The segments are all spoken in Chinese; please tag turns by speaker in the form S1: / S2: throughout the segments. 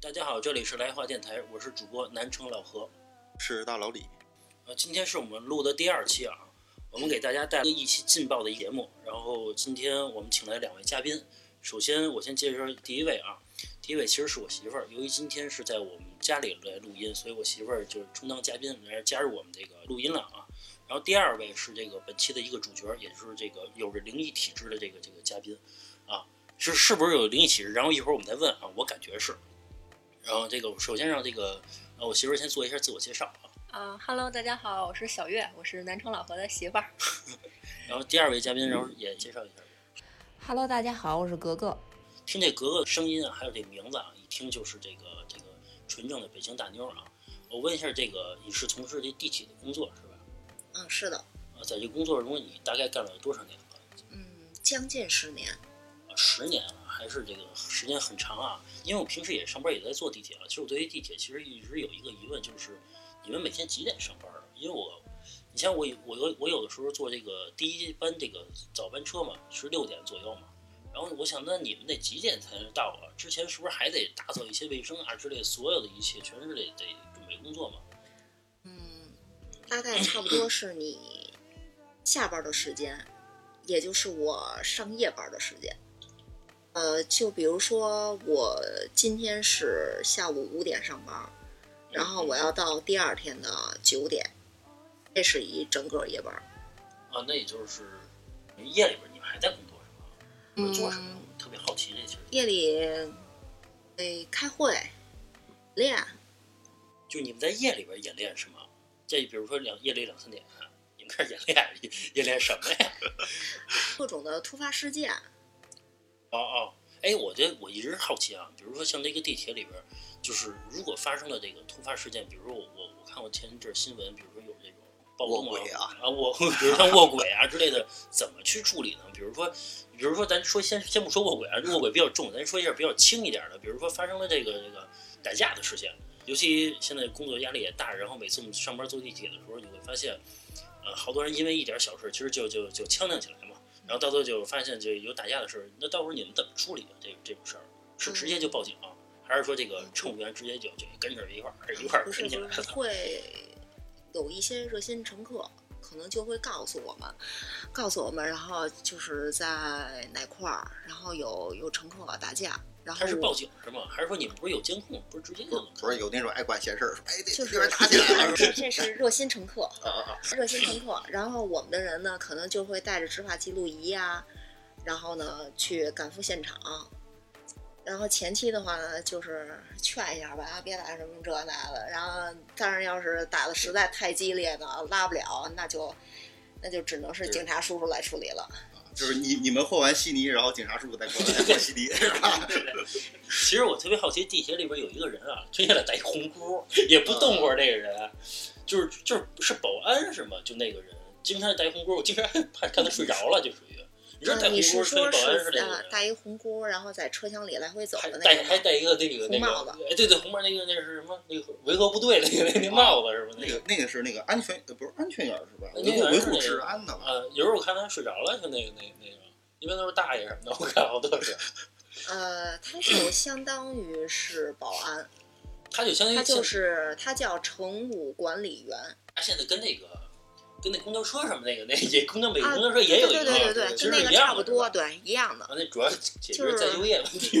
S1: 大家好，这里是来话电台，我是主播南城老何。
S2: 是大老李，
S1: 呃，今天是我们录的第二期啊，我们给大家带来一期劲爆的节目。然后今天我们请来两位嘉宾，首先我先介绍第一位啊，第一位其实是我媳妇儿，由于今天是在我们家里来录音，所以我媳妇儿就是充当嘉宾来加入我们这个录音了啊。然后第二位是这个本期的一个主角，也就是这个有着灵异体质的这个这个嘉宾啊，是是不是有灵异体质？然后一会儿我们再问啊，我感觉是。然后这个首先让这个呃我媳妇儿先做一下自我介绍啊。
S3: 啊哈喽，大家好，我是小月，我是南城老何的媳妇儿。
S1: 然后第二位嘉宾，然后也介绍一下。
S4: Hello，大家好，我是格格。
S1: 听这格格的声音啊，还有这名字啊，一听就是这个这个纯正的北京大妞啊。我问一下，这个你是从事这地铁的工作是吧？
S5: 嗯，是的，
S1: 啊，在这工作中你大概干了多少年了？
S5: 嗯，将近十年。
S1: 十年了，还是这个时间很长啊。因为我平时也上班也在坐地铁了。其实我对于地铁其实一直有一个疑问，就是你们每天几点上班？因为我，你像我有我有我有的时候坐这个第一班这个早班车嘛，是六点左右嘛。然后我想，那你们得几点才能到啊？之前是不是还得打扫一些卫生啊之类，所有的一切全是得得准备工作嘛？
S5: 嗯，大概差不多是你下班的时间，也就是我上夜班的时间。呃，就比如说我今天是下午五点上班，然后我要到第二天的九点，这是一整个夜班。
S1: 啊，那也就是夜里边你们还在工作是吧？
S5: 嗯
S1: 做什么？我特别好奇这其实。
S5: 夜里得开会、练，
S1: 就你们在夜里边演练是吗？这比如说两夜里两三点，你们开始演练，演练什么呀？
S5: 各种的突发事件。
S1: 哦哦，哎，我这我一直好奇啊，比如说像这个地铁里边，就是如果发生了这个突发事件，比如说我我我看过前一阵新闻，比如说有这种暴动
S2: 卧轨啊
S1: 啊，卧，比如像卧轨啊之类的，怎么去处理呢？比如说，比如说咱说先先不说卧轨啊，卧轨比较重，咱说一下比较轻一点的，比如说发生了这个这个打架的事件，尤其现在工作压力也大，然后每次我们上班坐地铁的时候，你会发现，呃，好多人因为一点小事，其实就就就呛呛起来嘛。然后到最后就发现就有打架的事儿，那到时候你们怎么处理啊？这这种事儿是直接就报警、还是说这个乘务员直接就就跟着一块儿一块儿
S5: 不是
S1: 进来了？
S5: 会有一些热心乘客，可能就会告诉我们，告诉我们，然后就是在哪块儿，然后有有乘客打架，然后
S1: 他是报警是吗？还是说你们不是有监控，不是直接就？
S2: 不是有那种爱管闲事儿，说哎这
S5: 就是
S2: 这边打起来了，
S5: 这这是热心乘客，
S1: 啊啊啊！
S5: 热心乘客。然后我们的人呢，可能就会带着执法记录仪呀、然后呢去赶赴现场。然后前期的话呢，就是劝一下吧，啊别打什么这那的。然后，但是要是打的实在太激烈呢，拉不了，那就那就只能是警察叔叔来处理了。
S2: 就是你你们和完悉尼，然后警察叔叔再过来 和悉尼，是吧？
S1: 其实我特别好奇，地铁里边有一个人啊，推下来戴一红箍，也不动会儿，那个人，就是就是是保安是吗？就那个人经常戴红箍，我经常 怕看他睡着了，就属于。你
S5: 是说是啊戴一红箍，然后在车厢里来回走的那个吗？
S1: 戴还戴一个那个那
S5: 红帽子，
S1: 个哎，对对，红帽那个那是什么？那个维和部队那个那那帽子是吧？
S2: 那个那个是那个安全呃不是安全员是吧？
S1: 安
S2: 维护治安的吧？
S1: 啊，有时候我看他睡着了，就那个那个那个，一般都是大爷什么的，我看好多是，
S5: 呃，他就相当于是保安，
S1: 他就相当于
S5: 他就是他叫乘务管理员
S1: 他现在跟那个跟那公交车什么那个那也公交每公交车也有一
S5: 对
S1: 个，
S5: 对对对，
S1: 其
S5: 跟那个
S1: 实一样
S5: 差不多，对，一样的。
S1: 啊，那主要解决
S5: 就是
S1: 再就业问题，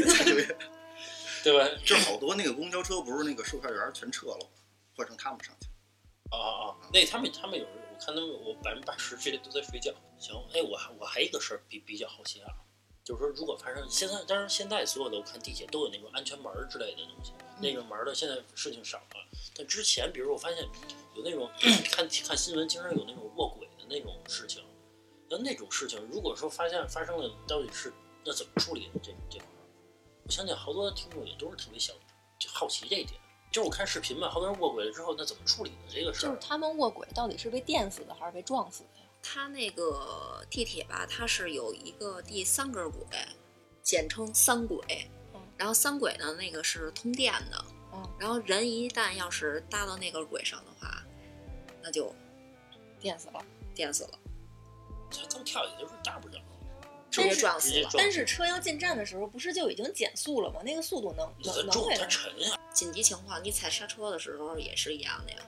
S1: 对吧？
S2: 这好多那个公交车不是那个售票员全撤了，换成他们上去。
S1: 哦哦啊！那他们他们有时候我看他们我百分之八十这都在睡觉。行，哎，我还我还一个事儿比比较好奇啊，就是说如果发生现在，当然现在所有的我看地铁都有那种安全门之类的东西，那个门的现在事情少了，但之前比如我发现有那种 看看新闻，经常有那种卧轨的那种事情，那那种事情如果说发现发生了，到底是那怎么处理的这这块儿？我相信好多听众也都是特别想就好奇这一点。就是我看视频嘛，好多人卧轨了之后，那怎么处理的这个事儿？
S3: 就是他们卧轨到底是被电死的还是被撞死的呀？
S5: 他那个地铁吧，它是有一个第三根轨，简称三轨
S3: 嗯。
S5: 然后三轨呢，那个是通电的。
S3: 嗯，
S5: 然后人一旦要是搭到那根轨上的话，那就
S3: 电死了。
S5: 电死了。
S1: 他刚跳，也就是大不了。
S5: 直接撞死了。
S3: 但是车要进站的时候，不是就已经减速了吗？那个速度能能能回来？
S1: 沉呀，
S5: 紧急情况，你踩刹车的时候也是一样的呀，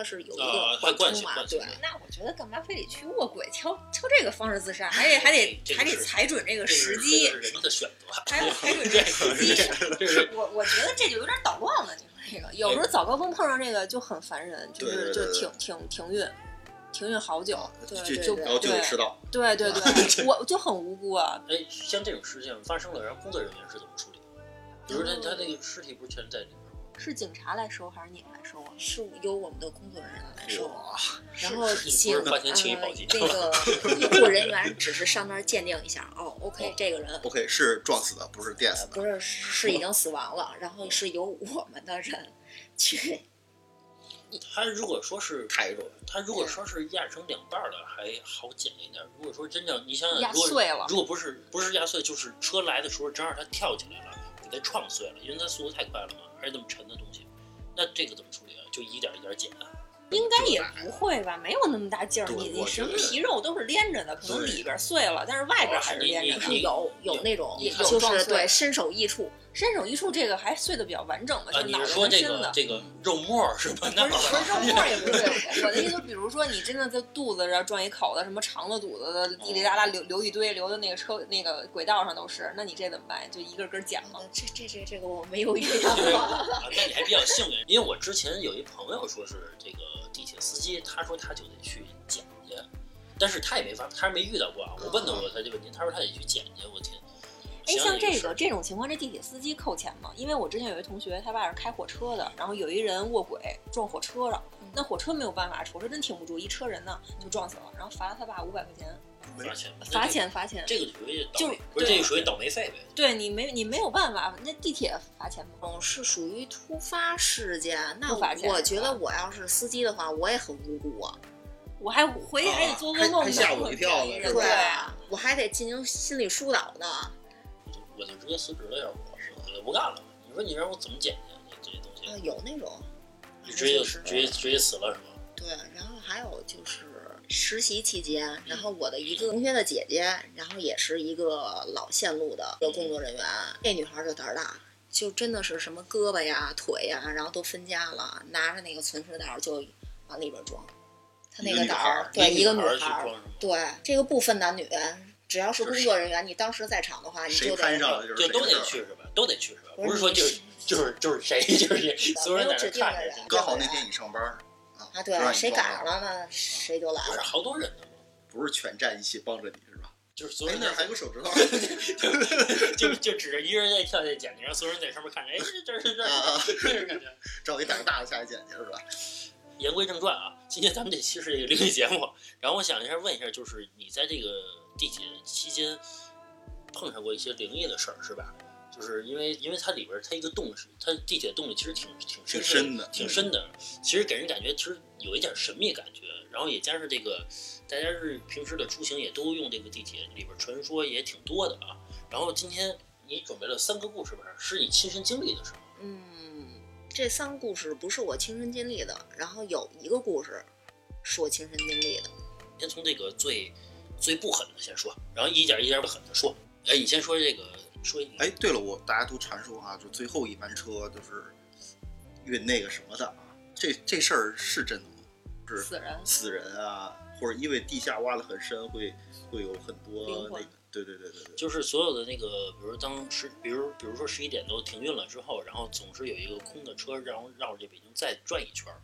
S5: 它是有一
S1: 啊
S5: 个缓
S1: 它惯
S5: 冲嘛，对
S1: 性惯性。
S3: 那我觉得干嘛非得去卧轨，挑挑这个方式自杀，还得还 得还得
S1: 这个是
S3: 踩准这个时机
S1: 的选择，
S3: 还要踩准
S1: 这
S3: 这个时机。我我觉得这就有点捣乱了，你说这个，有时候早高峰碰上这个就很烦人，就是就
S2: 挺挺
S3: 停停停运，停运好久，对
S2: 就得迟到。
S3: 对对对，我就很无辜啊。
S1: 哎，像这种事情发生了，然后工作人员是怎么处理的？比如他他那个尸体不是全在里边吗？
S3: 是警察来收还是你们来收啊？
S5: 是由我们的工作人员来收，
S2: 哇，
S5: 然后
S1: 是
S5: 请
S1: 花钱请一保
S5: 呃
S1: 洁
S5: 那个 医护人员只是上那儿鉴定一下，哦，OK，
S2: 哦
S5: 这个人
S2: OK 是撞死的，不是电死的。
S5: 不是是已经死亡了，然后是由我们的人去，
S1: 他如果说是
S2: 抬着，
S1: 他如果说是压成两半儿的，还好捡一点儿。如果说真正你想想，
S3: 压碎了
S1: 如果不是不是压碎，就是车来的时候正好他跳起来了，给他撞碎了，因为他速度太快了嘛，还是那么沉的东西，那这个怎么处理啊？就一点一点剪啊。
S3: 应该也不会吧，没有那么大劲儿。你你什么皮肉都是连着的，可能里边碎了，但是外边还是连着的。
S5: 有有那种
S3: 有
S5: 就是对身首异处，
S3: 身首异处这个还碎的比较完整嘛，就
S1: 啊，
S3: 是脑袋
S1: 你是说这
S3: 跟身的。
S1: 个这个肉沫儿是吧？那
S3: 不是不是肉沫也不是，我的意思，比如说你真的在肚子上撞一口子，什么肠子、肚子的滴滴答答流流一堆，流的那个车那个轨道上都是，那你这怎么办？就一个根捡吗？
S5: 这这这这个我没有遇到过。
S1: 啊，那你 还比较幸运，因为我之前有一朋友说是这个地铁司机，他说他就得去捡去，但是他也没法，他没遇到过啊。我问到过他这问题，他说他得去捡去，我天。
S3: 哎，像这个这种情况，这地铁司机扣钱吗？因为我之前有一同学，他爸是开火车的，然后有一人卧轨撞火车了，那火车没有办法，火车真挺不住，一车人呢就撞死了，然后罚了他爸五百块钱，
S1: 罚钱，
S3: 罚钱罚钱。
S1: 这个，属于倒
S3: 就
S1: 霉，不是这个属于倒霉费呗？
S3: 对你没你没有办法，那地铁罚钱吗？
S5: 种是属于突发事件，那
S3: 突发件
S5: 我觉得我要是司机的话，我也很无辜啊。
S3: 我还回去还得做噩梦呢，
S2: 吓我一跳呢是吧
S5: 对啊，我还得进行心理疏导呢。
S1: 我就直接辞职了，要不我，我就不干了。你说你让我怎么捡去？这些东西啊，
S5: 有那种，
S1: 你直接
S5: 就是
S1: 直接直接辞了是吗？
S5: 对，然后还有就是实习期间，然后我的一个同学的姐姐，然后也是一个老线路的一个工作人员，那女孩儿就胆儿大，就真的是什么胳膊呀、腿呀，然后都分家了，拿着那个存尸袋儿就往里边装。她那
S2: 个女
S5: 胆儿，对，一个女
S1: 女孩儿
S5: 对，这个不分男女，只要是工作人员，你当时在场的话，你就得
S2: 攀上了就是
S1: 就都得去是吧？都得去是吧？
S5: 不是
S1: 说就是就是就是谁就是谁，所有人在那看着去。
S2: 刚好那天你上班啊，
S5: 啊，对，谁赶上了呢，谁就来
S1: 不是
S5: 了。
S1: 好多人呢？
S2: 不是全站一起帮着你是吧？
S1: 就是所有
S2: 哎，
S1: 人在
S2: 那还有个手指头
S1: 就就指着一个人在跳下捡去，然后所有人在上面看着，哎，这这这
S2: 啊啊
S1: 这这感觉。
S2: 找一胆儿大的下去捡去是吧？
S1: 言归正传啊，今天咱们这期是一个灵异节目，然后我想一下问一下，就是你在这个地铁期间碰上过一些灵异的事儿是吧？就是因为因为它里边儿它一个洞是它地铁洞里其实挺挺
S2: 挺
S1: 深
S2: 深的
S1: 挺深的，其实给人感觉其实有一点神秘感觉，然后也加上这个大家是平时的出行也都用这个地铁，里边儿传说也挺多的啊。然后今天你准备了三个故事吧，是你亲身经历的是吗？
S5: 嗯，这三个故事不是我亲身经历的，然后有一个故事是我亲身经历的。
S1: 先从这个最最不狠的先说，然后一点一点狠的说。哎，你先说这个，说一
S2: 哎，对了，我大家都传说啊，就最后一班车就是运那个什么的啊，这这事儿是真的吗？是
S3: 死人。
S2: 死人啊，或者因为地下挖的很深，会会有很多那个，对对对对对，
S1: 就是所有的那个，比如当时，比如比如说十一点都停运了之后，然后总是有一个空的车，然后绕着这北京再转一圈儿，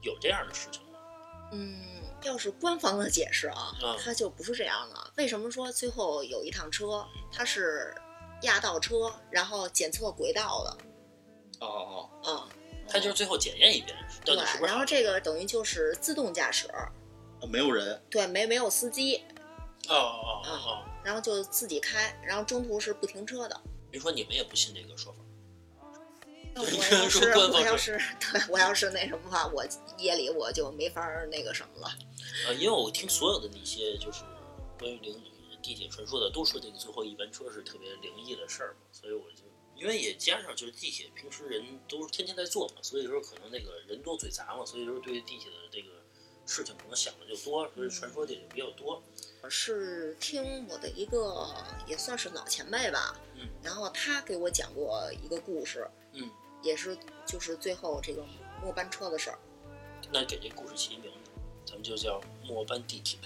S1: 有这样的事情吗？
S5: 嗯，要是官方的解释啊
S1: 嗯，
S5: 它就不是这样的。为什么说最后有一趟车它是压道车，然后检测轨道的？
S2: 哦哦
S5: 啊、
S2: 哦，
S1: 他就是最后检验一遍，
S5: 对
S1: 底是，是
S5: 然后这个等于就是自动驾驶，
S2: 哦没有人，
S5: 对，没没有司机，
S1: 哦哦哦哦，
S5: 然后就自己开，然后中途是不停车的。
S1: 别说你们也不信这个说法，
S5: 我要是我要是对我要是那什么的话，我夜里我就没法儿那个什么了。
S1: 啊，因为我听所有的那些就是关于灵地铁传说的，都说这个最后一班车是特别灵异的事儿嘛，所以我就因为也加上就是地铁平时人都是天天在坐嘛，所以说可能那个人多嘴杂嘛，所以说对地铁的这个事情可能想的就多，所以传说的也比较多。
S5: 我是听我的一个也算是老前辈吧，
S1: 嗯
S5: 然后他给我讲过一个故事，
S1: 嗯，
S5: 也是就是最后这个末班车的事儿。
S1: 那给这故事起一名字，咱们就叫末班地铁，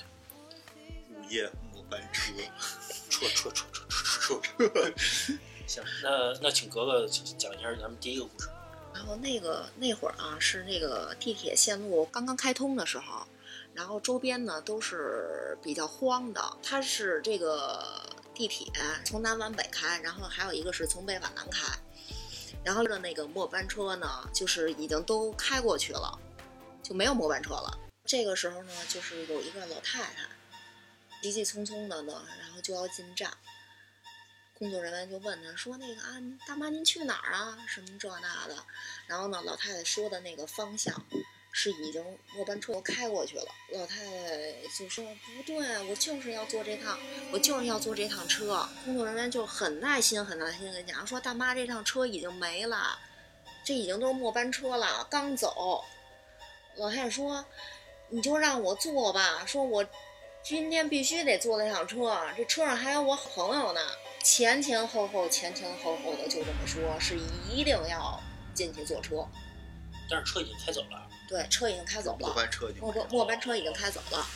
S2: 午夜末班车，
S1: 车车车车车车车。行，那那请格格讲一下咱们第一个故事。
S5: 然后那个那会儿啊，是那个地铁线路刚刚开通的时候，然后周边呢都是比较荒的。它是这个地铁从南往北开，然后还有一个是从北往南开。然后的那个末班车呢，就是已经都开过去了，就没有末班车了。这个时候呢，就是有一个老太太，急急匆匆的呢，然后就要进站。工作人员就问她说：“那个啊，大妈您去哪儿啊？什么这那的。”然后呢，老太太说的那个方向是已经末班车都开过去了。老太太就说：“不对，我就是要坐这趟，我就是要坐这趟车。”工作人员就很耐心、很耐心地跟讲说：“大妈，这趟车已经没了，这已经都是末班车了，刚走。”老太太说：“你就让我坐吧，说我今天必须得坐那趟车，这车上还有我朋友呢。”前前后后、前前后后的就这么说，是一定要进去坐车。
S1: 但是车已经开走了，
S5: 对，车已经开走
S2: 末
S5: 了，
S2: 班车已经
S5: 末班末班车已经开走了。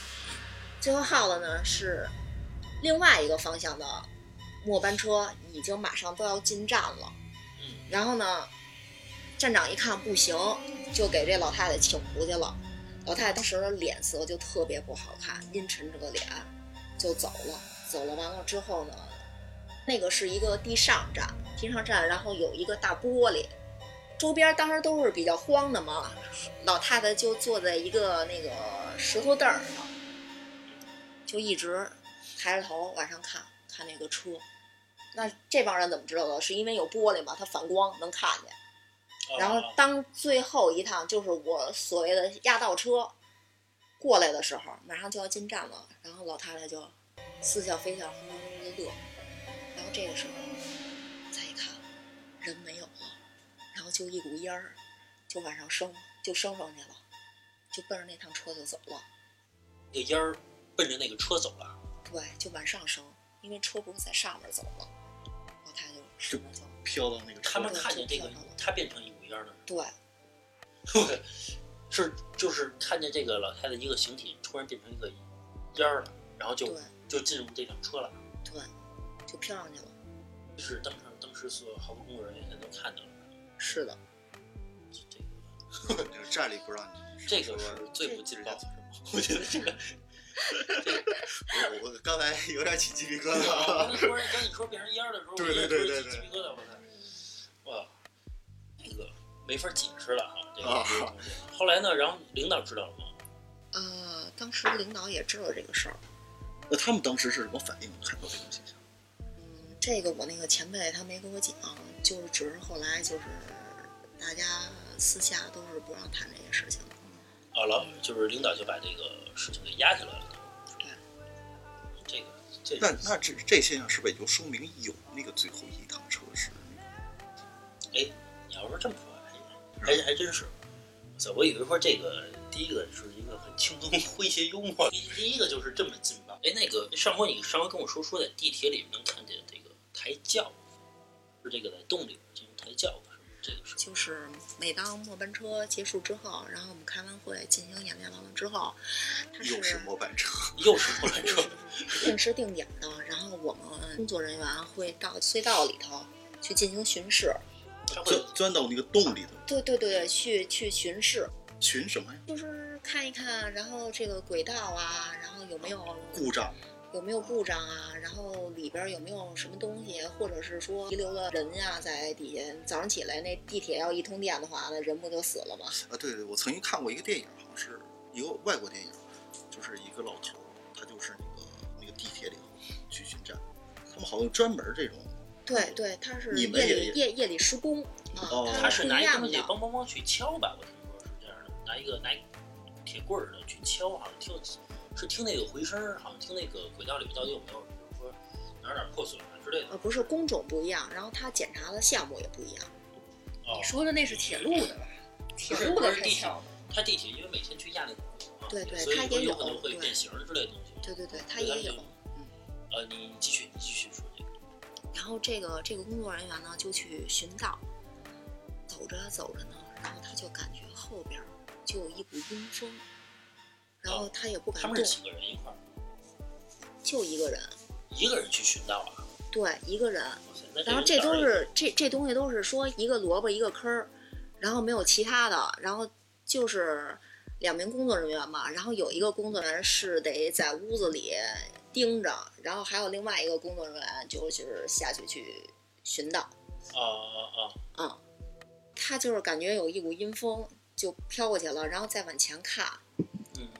S5: 最后耗的呢是另外一个方向的末班车，已经马上都要进站了。
S1: 嗯，
S5: 然后呢，站长一看不行，就给这老太太请出去了。老太太当时的脸色就特别不好看，阴沉着个脸就走了。走了完了之后呢，那个是一个地上站，地上站，然后有一个大玻璃，周边当时都是比较荒的嘛。老太太就坐在一个那个石头凳儿上，就一直抬着头往上看，看那个车。那这帮人怎么知道的？是因为有玻璃嘛，它反光能看见。然后
S1: 啊
S5: 当最后一趟就是我所谓的压道车过来的时候，马上就要进站了，然后老太太就似笑非笑，呵呵呵的乐。然后这个时候再一看，人没有就一股烟儿就往上升，就升上去了，就奔着那趟车就走了。
S1: 那个烟儿奔着那个车走了，
S5: 对，就往上升，因为车不是在上面走了，然后他就升上去了。
S2: 飘到那个车
S1: 他们看见这个
S5: 就飘上了，
S1: 它变成一股烟儿了，
S5: 对，
S1: 是就是看见这个老太太一个形体突然变成一个烟儿了，然后就
S5: 对
S1: 就进入这辆车了。
S5: 对，就飘上去了。
S1: 是当时当时所有好多工作人员都看到了，
S5: 是的，
S1: 这个
S2: 就是站里不让你。
S1: 这个是最不劲爆的，是吗？我觉得这个，
S2: 我我刚才有点起鸡皮疙
S1: 我
S2: 瘩。
S1: 刚才突然刚你说变成烟儿的时候，
S2: 对对对对
S1: 起鸡皮疙瘩，我操！哇，那个没法解释了啊。后来呢，然后领导知道了吗？
S5: 呃，当时领导也知道这个事儿。
S2: 那他们当时是什么反应？看到这种现象？
S5: 嗯，这个我那个前辈他没跟我讲，就是只是后来就是大家私下都是不让谈这些事情的。
S1: 啊，老就是领导就把这个事情给压下来了。
S5: 对，
S1: 这个这
S2: 那那这这现象是不是也就说明有那个最后一趟车是？
S1: 哎，你要说这么说，还还还真是。操，我以为说这个第一个是一个很轻松诙谐幽默，第第一个就是这么劲爆。哎，那个上回你上回跟我说说在地铁里能看见这个抬轿，是这个在洞里进行抬轿的是吗？这个是
S5: 就是每当末班车结束之后，然后我们开完会进行演练完了之后，它
S2: 又是末班车，
S1: 又是末班车，
S5: 定时定点的，然后我们工作人员会到隧道里头去进行巡视。
S1: 它会
S2: 钻钻到那个洞里头
S5: 对对对对，去去巡视，
S2: 巡什么呀？
S5: 就是看一看，然后这个轨道啊，然后有没有
S2: 故障。
S5: 有没有故障啊，然后里边有没有什么东西，或者是说遗留了人呀、在底下。早上起来那地铁要一通电的话，那人不就死了吗？
S2: 啊，对对，我曾经看过一个电影，好像是一个外国电影，就是一个老头，他就是那个那个地铁里头去巡站，他们好像专门这种，
S5: 对对，他是
S2: 你们
S5: 夜夜夜里施工啊，
S2: 哦
S1: 他是拿一
S5: 不一样的。
S1: 东西梆梆梆去敲吧，我听说是这样的，拿一个拿铁棍儿的去敲，好像听是听那个回声，好像听那个轨道里面到底有没有，比如说哪儿哪儿破损啊之类的。
S5: 呃，不是工种不一样，然后他检查的项目也不一样。
S1: 哦
S3: 你，说的那是铁路的吧？铁路的
S1: 是地铁
S3: 开窍的，
S1: 他地铁因为每天去压那个鼓嘛，
S5: 对对
S1: 所以说
S5: 他也有
S1: 有可能会变形之类的东西。
S5: 对对对，他也有。
S1: 呃，你你继续你继续说这个。
S5: 然后这个这个工作人员呢就去寻道，走着走着呢，然后他就感觉后边儿就有一股阴风，然后他也不敢动
S1: 他们是，几个人一块儿？
S5: 就一个人，
S1: 一个人去寻道啊？
S5: 对，一个人。然后这都是这这东西都是说一个萝卜一个坑儿，然后没有其他的，然后就是两名工作人员嘛，然后有一个工作人员是得在屋子里盯着，然后还有另外一个工作人员就是下去去寻道，
S1: 啊啊啊！
S5: 嗯，他就是感觉有一股阴风就飘过去了，然后再往前看，
S1: 嗯，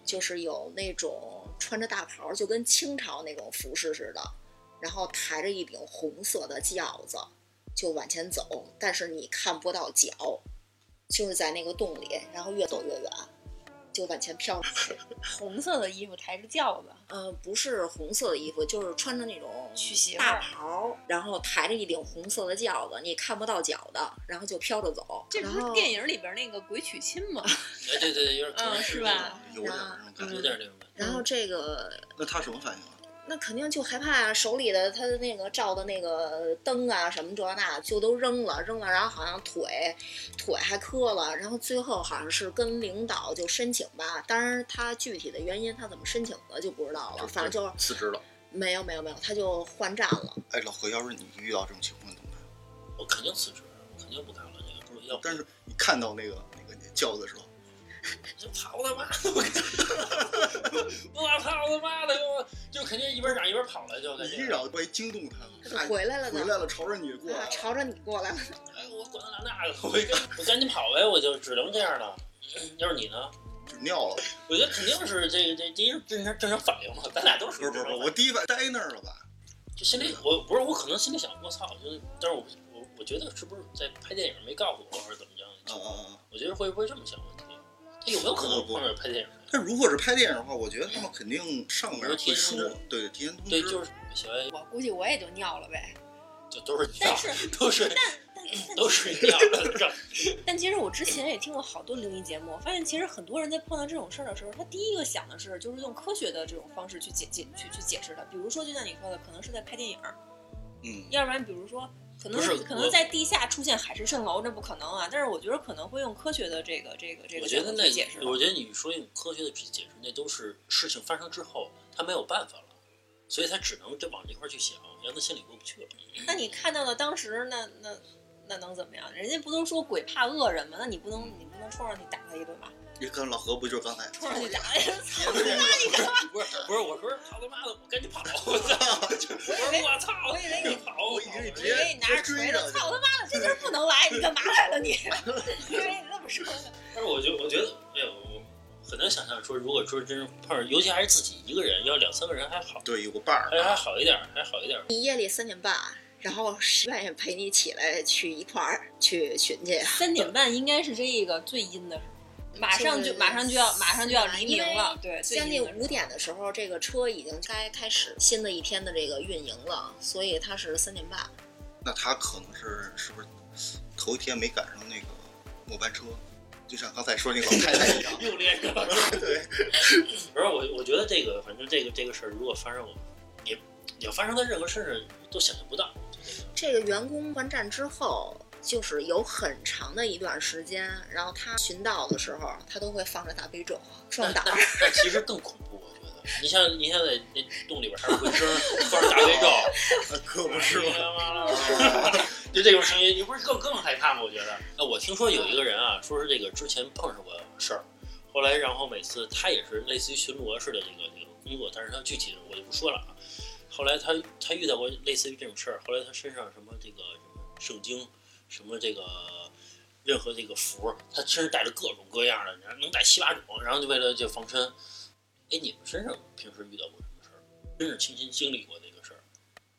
S5: 就是有那种穿着大袍，就跟清朝那种服饰似的，然后抬着一顶红色的轿子，就往前走，但是你看不到脚，就是在那个洞里，然后越走越远，就往前飘。
S3: 红色的衣服抬着轿子，
S5: 呃，不是红色的衣服，就是穿着那种
S3: 娶媳妇
S5: 大袍，然后抬着一顶红色的轿子，你看不到脚的，然后就飘着走。
S3: 这不是电影里边那个鬼娶亲吗？
S1: 哎，对对对，有点
S3: 嗯是吧
S2: 有点儿那种感
S1: 有。点那种感觉。
S5: 然后这个
S2: 那他什么反应啊？
S5: 那肯定就害怕啊，手里的他的那个照的那个灯啊什么这那就都扔了，扔了，然后好像腿腿还磕了，然后最后好像是跟领导就申请吧，当然他具体的原因他怎么申请的就不知道了，反正就
S2: 辞职了。
S5: 没有没有没有，他就换站了。
S2: 哎，老何，要是你遇到这种情况怎么办？
S1: 我肯定辞职，我肯定不干了。这个不是要不
S2: 但是你看到那个那个轿子的时候，
S1: 就跑他妈的！我我操他妈的！我就肯定一边嚷一边跑了，就感觉。
S2: 你一嚷万一惊动他
S5: 他回来了呢
S2: 回来了，朝着你过来了。
S5: 啊朝着你过来了，
S1: 哎，我管他那个，我赶我赶紧跑呗，我就只能这样了。要是你呢？
S2: 就尿了。
S1: 我觉得肯定是这个这第一是正常正常反应嘛，咱俩都是
S2: 不是不是不是，我第一反应待那儿了吧？
S1: 就心里我不是我可能心里想我操，就是但是我我我觉得是不是在拍电影没告诉我或者怎么着？
S2: 啊啊啊！
S1: 我觉得会不会这么想。他有没有可能碰上拍电影？
S2: 但如果是拍电影的话，我觉得他们肯定上面会说，对，提前通知对，
S1: 就是
S3: 我估计我也就尿了呗。
S1: 就都是
S3: 但
S1: 尿，
S3: 是
S1: 都是
S3: 但但
S1: 都是尿的。
S3: 但其实我之前也听过好多灵异节目，我发现其实很多人在碰到这种事儿的时候，他第一个想的是就是用科学的这种方式去解解去去解释的。比如说，就像你说的，可能是在拍电影，
S2: 嗯，
S3: 要不然比如说可能可能在地下出现海市蜃楼，这不可能啊。但是我觉得可能会用科学的这个这个这个
S1: 我觉得那
S3: 去解释。
S1: 我觉得你说用科学的去解释，那都是事情发生之后他没有办法了，所以他只能就往这块儿去想，让他心里过不去了。
S3: 那你看到了当时那那那能怎么样？人家不都说鬼怕恶人吗？那你不能你不能冲上去打他一顿吧？
S2: 你跟老何不就是刚才？
S3: 冲上去打他一顿，操
S2: 别别
S3: 你干嘛？
S1: 不是不是，我说操他妈的，我赶紧跑！我操！我说我操！
S3: 我以为你
S1: 跑，
S2: 我以为你
S3: 我以为你拿着锤子，操他妈的，这地儿不能来，你干嘛来了你？我以为你这么说的。
S1: 但是我觉得，我觉得，哎呦，我很难想象说，如果说真是碰上，尤其还是自己一个人，要两三个人还好，
S2: 对，有个伴儿
S1: 还还好一点，还好一点。
S5: 你夜里三点半，然后十愿意陪你起来去一块儿去寻去。
S3: 三点半应该是这个最阴的时候，马上就马上就要马上就要黎明了，对，
S5: 将近五点的时候，这个车已经该开始新的一天的这个运营了，所以它是三点半。
S2: 那他可能是是不是头一天没赶上那个末班车？就像刚才说那个老 太太一样。
S1: 又练上了。
S2: 对，
S1: 不是我，我觉得这个，反正这个这个事儿，如果发生我，也要发生在任何身上都想象不到。
S5: 这个员工换站之后，就是有很长的一段时间，然后他寻道的时候，他都会放着大悲咒 壮胆
S1: 那
S5: 儿。
S1: 那其实更恐怖，我觉得。你像你像在那洞里边还是回声，放着大悲咒，
S2: 可不是吗？
S1: 就这种声音，你不是更更害怕吗？我觉得。哎，我听说有一个人啊，说是这个之前碰上过事儿，后来然后每次他也是类似于巡逻似的这个这个工作，但是他具体的我就不说了啊。后来他他遇到过类似于这种事儿，后来他身上什么这个什么圣经，什么这个任何这个符，他身上带着各种各样的，然后能带七八种，然后就为了就防身。哎，你们身上平时遇到过什么事儿？真是亲身经历过这个事儿？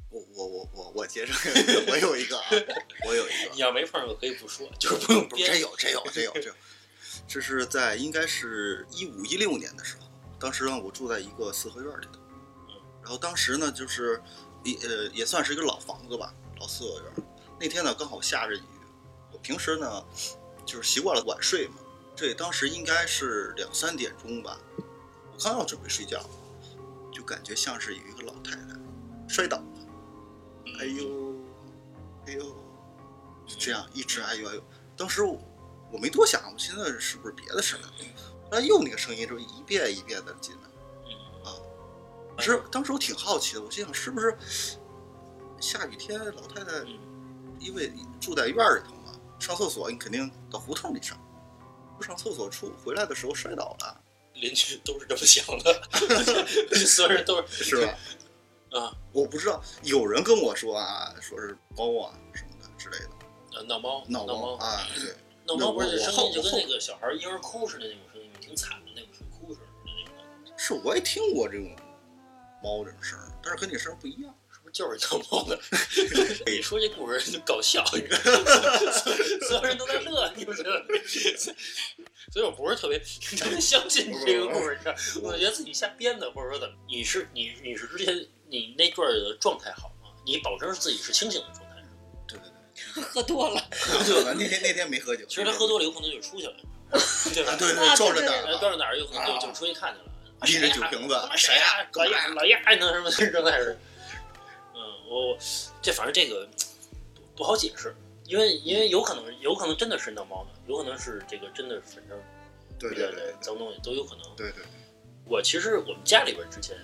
S2: 我我我我我接着，我有一个啊，我有一个
S1: 你。要没碰上过可以不说，就是不用编。
S2: 真有真有真有真有，这是在应该是一五一六年的时候，当时呢我住在一个四合院里头，然后当时呢就是也呃也算是一个老房子吧，老四合院。那天呢刚好下着雨，我平时呢就是习惯了晚睡嘛，这，当时应该是两三点钟吧，我刚要准备睡觉，就感觉像是有一个老太太摔倒了，哎呦，哎呦，就这样一直哎呦哎呦。当时我我没多想，我现在是不是别的事儿？后来又那个声音就一遍一遍的进来。
S1: 嗯，
S2: 可是当时我挺好奇的，我心想是不是下雨天老太太
S1: 嗯
S2: 因为住在院儿里头嘛，上厕所你肯定到胡同里上，不上厕所出回来的时候摔倒了，
S1: 邻居都是这么想的，所有人都是
S2: 是吧？
S1: 啊，
S2: 我不知道，有人跟我说啊，说是猫啊什么的之类的，
S1: 呃闹猫
S2: 闹
S1: 猫
S2: 啊，对，
S1: 闹猫不是声音就跟那个小孩婴儿哭似的那种声音，挺惨的那种，哭似的那种，
S2: 是我也听过这种猫这种声儿，但是跟你声儿不一样。
S1: 就是 闹猫的？你说这故事就搞笑，你知道吗？所有人都在乐，你不觉得？所以我不是特别特别相信这个故事，你知道？我觉得自己瞎编的，或者说怎么？你是你你是之前你那段的状态好吗？你保证自己是清醒的状态是吗？
S2: 对 对对，
S3: 喝多了，
S2: 喝酒了，那天那天没喝酒。
S1: 其实他喝多了有可能就出去了，对吧
S2: 啊，？对
S3: 啊
S2: 对，撞着
S3: 对
S2: 胆儿啊，
S1: 呃到了哪儿有可能就就出去看去了，
S2: 拎着酒瓶子
S1: 谁呀？老亚老亚呢？什么的，正在是。嗯，我这反正这个不不好解释，因为因为有可能有可能真的是闹猫呢，有可能是这个真的反正
S2: 对对对对
S1: 脏东西都有可能。
S2: 对对，
S1: 我其实我们家里边之前